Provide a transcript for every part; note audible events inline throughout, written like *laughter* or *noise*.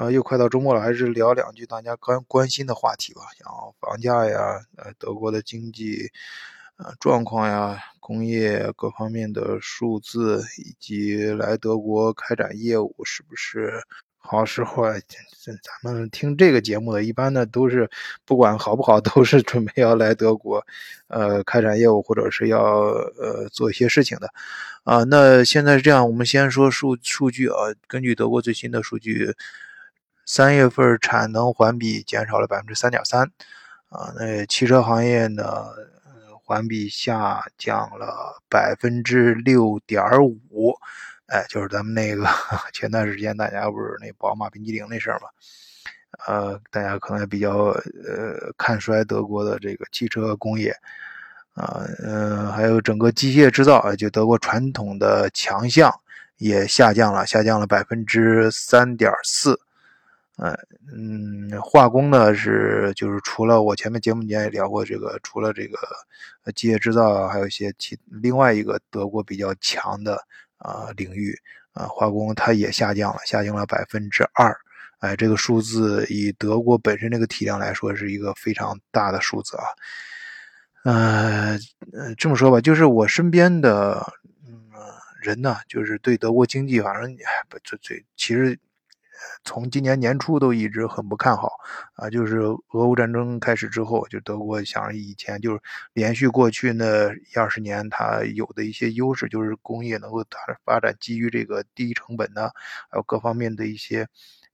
呃，又快到周末了，还是聊两句大家关关心的话题吧，像房价呀，呃，德国的经济呃状况呀，工业各方面的数字，以及来德国开展业务是不是？好时候啊，咱咱们听这个节目的，一般呢都是不管好不好，都是准备要来德国，呃，开展业务或者是要呃做一些事情的，啊，那现在是这样，我们先说数数据啊，根据德国最新的数据，三月份产能环比减少了百分之三点三，啊，那汽车行业呢，环比下降了百分之六点五。哎，就是咱们那个 *laughs* 前段时间大家不是那宝马冰激凌那事儿嘛，呃，大家可能比较呃看衰德国的这个汽车工业，啊，嗯，还有整个机械制造啊，就德国传统的强项也下降了，下降了百分之三点四，呃，嗯，化工呢是就是除了我前面节目间也聊过这个，除了这个呃机械制造，还有一些其另外一个德国比较强的。啊，领域啊，化工它也下降了，下降了百分之二。哎，这个数字以德国本身这个体量来说，是一个非常大的数字啊。呃，这么说吧，就是我身边的嗯人呢，就是对德国经济，反正不这这其实。从今年年初都一直很不看好啊，就是俄乌战争开始之后，就德国想以前就是连续过去那一二十年，它有的一些优势，就是工业能够它发展基于这个低成本呢，还有各方面的一些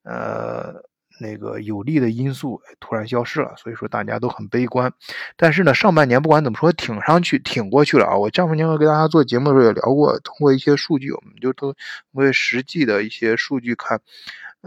呃那个有利的因素突然消失了，所以说大家都很悲观。但是呢，上半年不管怎么说，挺上去挺过去了啊。我上半年跟大家做节目的时候也聊过，通过一些数据，我们就通过实际的一些数据看。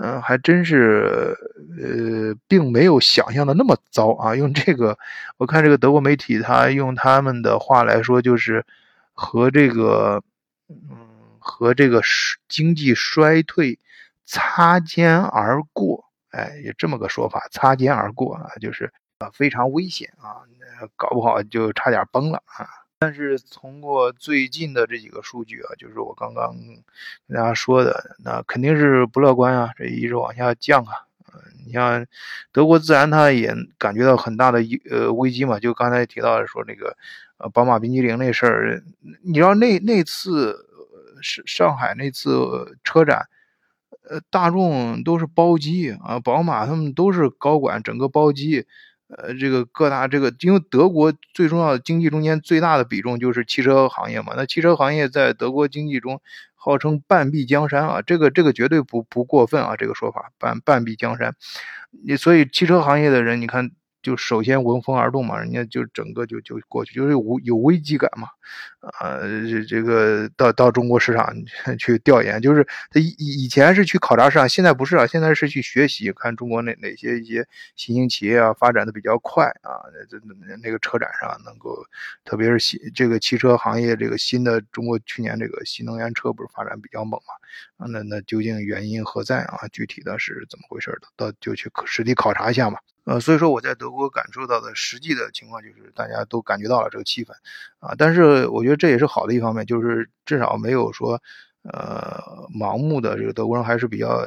嗯，还真是，呃，并没有想象的那么糟啊。用这个，我看这个德国媒体，他用他们的话来说，就是和这个，嗯，和这个经济衰退擦肩而过，哎，有这么个说法，擦肩而过啊，就是啊，非常危险啊，搞不好就差点崩了啊。但是通过最近的这几个数据啊，就是我刚刚跟大家说的，那肯定是不乐观啊，这一直往下降啊。嗯，你像德国自然它也感觉到很大的呃危机嘛，就刚才提到说那个呃宝马冰激凌那事儿，你知道那那次是上海那次车展，呃大众都是包机啊，宝马他们都是高管整个包机。呃，这个各大这个，因为德国最重要的经济中间最大的比重就是汽车行业嘛。那汽车行业在德国经济中号称半壁江山啊，这个这个绝对不不过分啊，这个说法半半壁江山。你所以汽车行业的人，你看。就首先闻风而动嘛，人家就整个就就过去，就是有有危机感嘛，啊，这这个到到中国市场去 *laughs* 调研，就是他以以前是去考察市场，现在不是啊，现在是去学习，看中国哪哪些一些新兴企业啊发展的比较快啊，这那个车展上能够，特别是新这个汽车行业这个新的中国去年这个新能源车不是发展比较猛嘛，啊，那那究竟原因何在啊？具体的是怎么回事？到就去实地考察一下嘛。呃，所以说我在德国感受到的实际的情况就是大家都感觉到了这个气氛，啊，但是我觉得这也是好的一方面，就是至少没有说，呃，盲目的这个德国人还是比较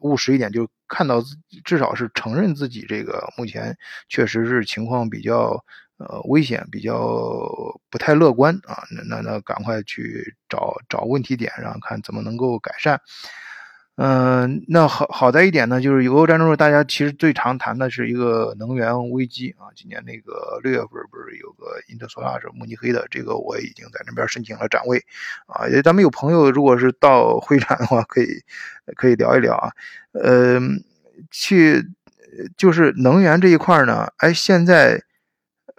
务实一点，就看到至少是承认自己这个目前确实是情况比较呃危险，比较不太乐观啊，那那那赶快去找找问题点，然后看怎么能够改善。嗯，那好好在一点呢，就是俄乌战争中，大家其实最常谈的是一个能源危机啊。今年那个六月份不是有个英特索拉是慕尼黑的，这个我已经在那边申请了展位啊。咱们有朋友如果是到会展的话，可以可以聊一聊啊。呃，去就是能源这一块呢，哎，现在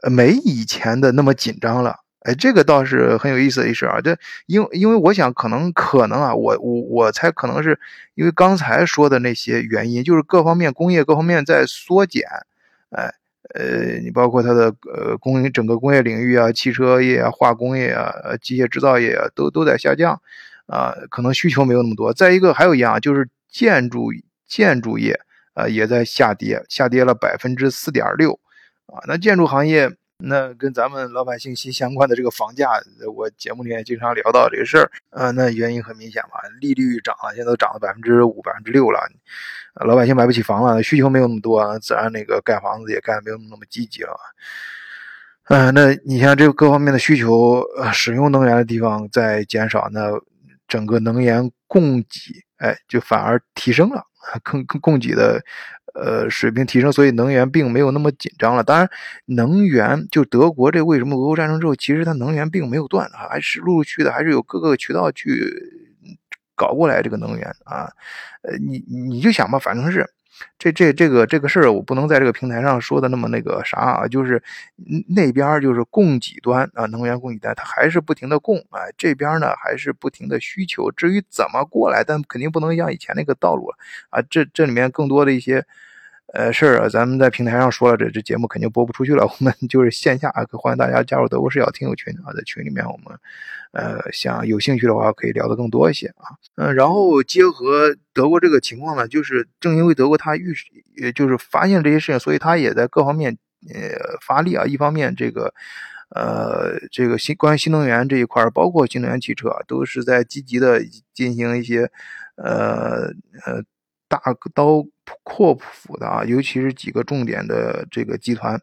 没以前的那么紧张了。哎，这个倒是很有意思的一事啊！这因因为我想可能可能啊，我我我猜可能是因为刚才说的那些原因，就是各方面工业各方面在缩减，哎呃，你包括它的呃工整个工业领域啊，汽车业啊、化工业啊、机械制造业啊，都都在下降啊，可能需求没有那么多。再一个还有一样就是建筑建筑业啊也在下跌，下跌了百分之四点六啊，那建筑行业。那跟咱们老百姓息息相关的这个房价，我节目里面经常聊到这个事儿。呃，那原因很明显嘛，利率涨了，现在都涨了百分之五、百分之六了，老百姓买不起房了，需求没有那么多，自然那个盖房子也盖没有那么积极了。嗯，那你像这个各方面的需求，呃，使用能源的地方在减少，那整个能源供给，哎，就反而提升了，*laughs* 供供给的。呃，水平提升，所以能源并没有那么紧张了。当然，能源就德国这为什么俄乌战争之后，其实它能源并没有断，还是陆陆续续的，还是有各个渠道去搞过来这个能源啊。呃，你你就想吧，反正是。这这这个这个事儿，我不能在这个平台上说的那么那个啥啊，就是那边就是供给端啊，能源供给端，它还是不停的供啊，这边呢还是不停的需求。至于怎么过来，但肯定不能像以前那个道路了啊。这这里面更多的一些呃事儿啊，咱们在平台上说了，这这节目肯定播不出去了。我们 *laughs* 就是线下啊，欢迎大家加入德国视角听友群啊，在群里面我们。呃，想有兴趣的话，可以聊得更多一些啊。嗯，然后结合德国这个情况呢，就是正因为德国它预，也就是发现这些事情，所以它也在各方面呃发力啊。一方面，这个呃这个新关于新能源这一块，包括新能源汽车啊，都是在积极的进行一些呃呃大刀阔斧的啊，尤其是几个重点的这个集团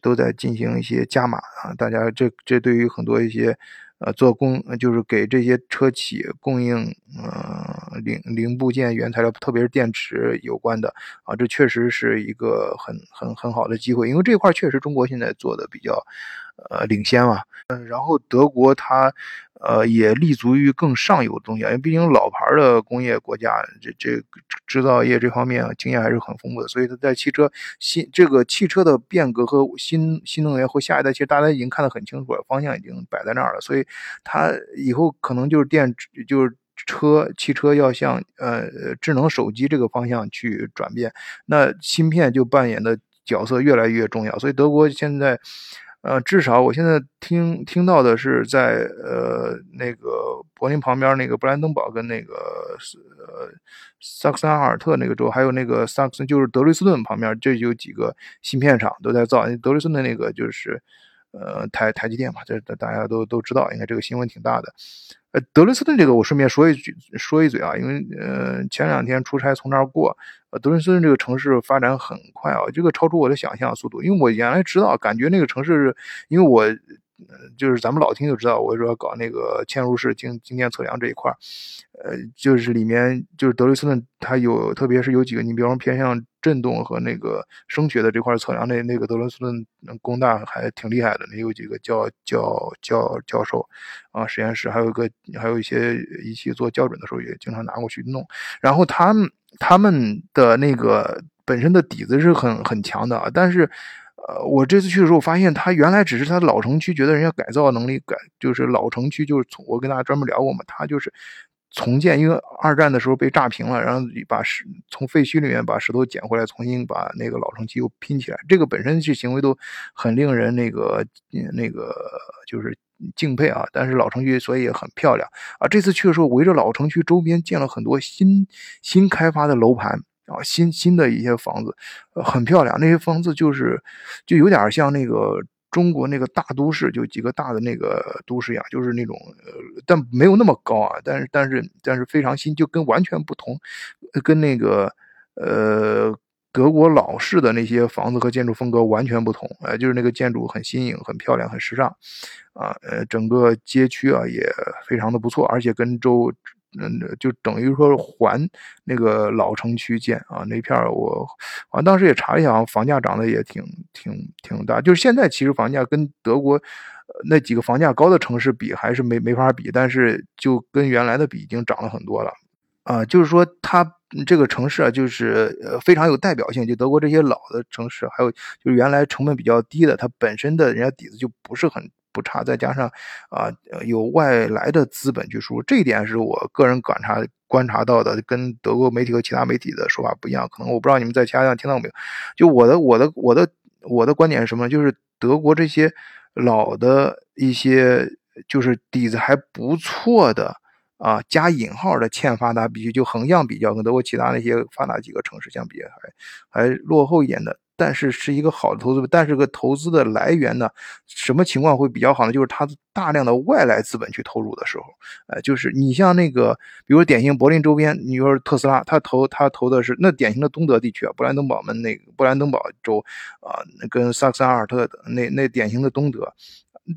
都在进行一些加码啊。大家这这对于很多一些。呃，做供就是给这些车企供应，呃，零零部件、原材料，特别是电池有关的啊，这确实是一个很很很好的机会，因为这块确实中国现在做的比较，呃，领先嘛。嗯，然后德国它。呃，也立足于更上游的东西，因为毕竟老牌的工业国家，这这制造业这方面经验还是很丰富的，所以它在汽车新这个汽车的变革和新新能源和下一代，其实大家已经看得很清楚了，方向已经摆在那儿了，所以它以后可能就是电就是车汽车要向呃智能手机这个方向去转变，那芯片就扮演的角色越来越重要，所以德国现在。呃，至少我现在听听到的是，在呃那个柏林旁边那个布兰登堡跟那个呃萨克森阿尔特那个州，还有那个萨克森就是德累斯顿旁边，这有几个芯片厂都在造。德累斯顿那个就是呃台台积电嘛，这大家都都知道，应该这个新闻挺大的。呃，德累斯顿这个我顺便说一句，说一嘴啊，因为呃前两天出差从那儿过，呃德累斯顿这个城市发展很快啊，这个超出我的想象速度，因为我原来知道，感觉那个城市，因为我。呃就是咱们老听就知道，我说搞那个嵌入式经经电测量这一块儿呃，就是里面就是德累斯顿，它有特别是有几个，你比方偏向振动和那个声学的这块测量，那那个德累斯顿工大还挺厉害的，那有几个教教教教授啊，实验室还有一个还有一些仪器做校准的时候也经常拿过去弄，然后他们他们的那个本身的底子是很很强的，但是。呃，我这次去的时候发现，他原来只是他老城区，觉得人家改造能力改，就是老城区就是从我跟大家专门聊过嘛，他就是重建，因为二战的时候被炸平了，然后把石从废墟里面把石头捡回来，重新把那个老城区又拼起来，这个本身这行为都很令人那个那个就是敬佩啊。但是老城区所以也很漂亮啊。这次去的时候，围着老城区周边建了很多新新开发的楼盘。啊，新新的一些房子，很漂亮。那些房子就是，就有点像那个中国那个大都市，就几个大的那个都市一样，就是那种，呃，但没有那么高啊。但是，但是，但是非常新，就跟完全不同，跟那个，呃，德国老式的那些房子和建筑风格完全不同。呃，就是那个建筑很新颖、很漂亮、很时尚，啊，呃，整个街区啊也非常的不错，而且跟周。嗯，就等于说还那个老城区建啊，那片儿我，我当时也查了一下，房价涨得也挺挺挺大。就是现在其实房价跟德国那几个房价高的城市比，还是没没法比，但是就跟原来的比，已经涨了很多了。啊，就是说它这个城市啊，就是呃非常有代表性。就德国这些老的城市，还有就是原来成本比较低的，它本身的人家底子就不是很。不差，再加上啊，有外来的资本去输入，这一点是我个人观察观察到的，跟德国媒体和其他媒体的说法不一样。可能我不知道你们在其他地方听到没有？就我的我的我的我的观点是什么？就是德国这些老的一些，就是底子还不错的啊，加引号的欠发达，比就横向比较，跟德国其他那些发达几个城市相比，还还落后一点的。但是是一个好的投资，但是个投资的来源呢，什么情况会比较好呢？就是它大量的外来资本去投入的时候，呃，就是你像那个，比如典型柏林周边，你说特斯拉，他投他投的是那典型的东德地区啊，布兰登堡门那个布兰登堡州啊，跟萨克森阿尔特那那典型的东德。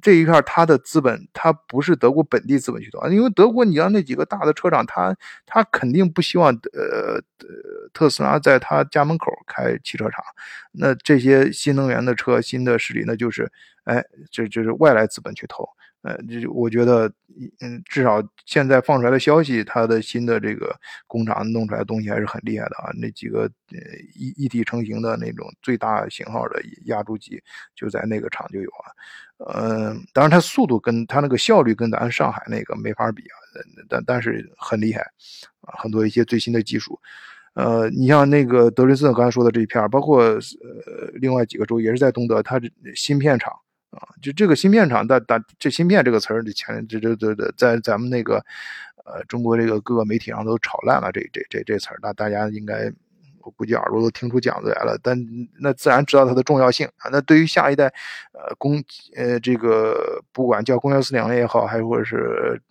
这一片它的资本，它不是德国本地资本去投，因为德国你要那几个大的车厂，他他肯定不希望呃特斯拉在他家门口开汽车厂，那这些新能源的车、新的势力，那就是哎，这就是外来资本去投。呃，就我觉得，嗯，至少现在放出来的消息，它的新的这个工厂弄出来的东西还是很厉害的啊。那几个呃一一体成型的那种最大型号的压铸机，就在那个厂就有啊。嗯，当然它速度跟它那个效率跟咱上海那个没法比啊，但但是很厉害啊，很多一些最新的技术。呃，你像那个德累斯顿刚才说的这一片，包括呃另外几个州也是在东德，它芯片厂。啊，就这个芯片厂，大大这芯片这个词儿，前这这这这在咱们那个呃中国这个各个媒体上都炒烂了，这这这这词儿，那大家应该我估计耳朵都听出茧子来了。但那自然知道它的重要性啊。那对于下一代呃工呃这个不管叫工业四点零也好，还或者是。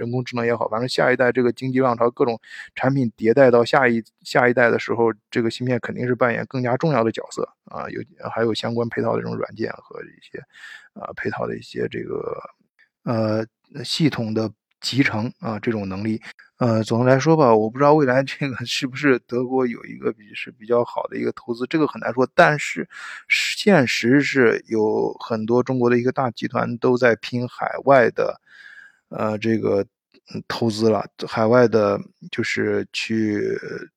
人工智能也好，反正下一代这个经济浪潮，各种产品迭代到下一下一代的时候，这个芯片肯定是扮演更加重要的角色啊。有还有相关配套的这种软件和一些啊配套的一些这个呃系统的集成啊这种能力。呃，总的来说吧，我不知道未来这个是不是德国有一个比是比较好的一个投资，这个很难说。但是现实是有很多中国的一个大集团都在拼海外的。呃，这个投资了海外的，就是去，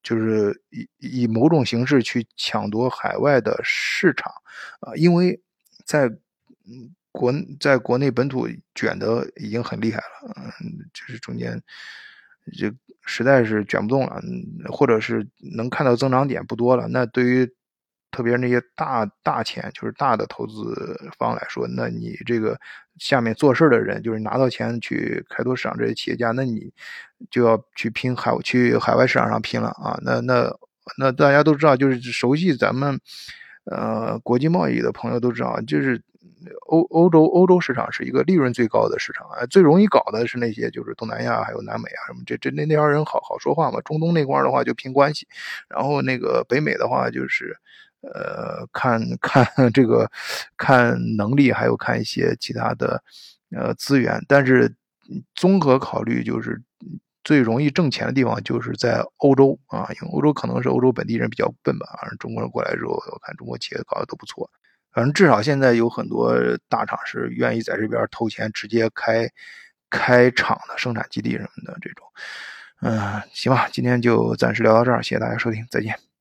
就是以以某种形式去抢夺海外的市场啊，因为在国在国内本土卷的已经很厉害了，嗯，就是中间就实在是卷不动了，或者是能看到增长点不多了，那对于。特别是那些大大钱，就是大的投资方来说，那你这个下面做事的人，就是拿到钱去开拓市场这些企业家，那你就要去拼海去海外市场上拼了啊！那那那大家都知道，就是熟悉咱们呃国际贸易的朋友都知道，就是欧欧洲欧洲市场是一个利润最高的市场啊，最容易搞的是那些就是东南亚还有南美啊什么这这那那帮人好好说话嘛，中东那块的话就拼关系，然后那个北美的话就是。呃，看看这个，看能力，还有看一些其他的呃资源，但是综合考虑，就是最容易挣钱的地方就是在欧洲啊，因为欧洲可能是欧洲本地人比较笨吧，反正中国人过来之后，我看中国企业搞得都不错，反正至少现在有很多大厂是愿意在这边投钱，直接开开厂的生产基地什么的这种，嗯，行吧，今天就暂时聊到这儿，谢谢大家收听，再见。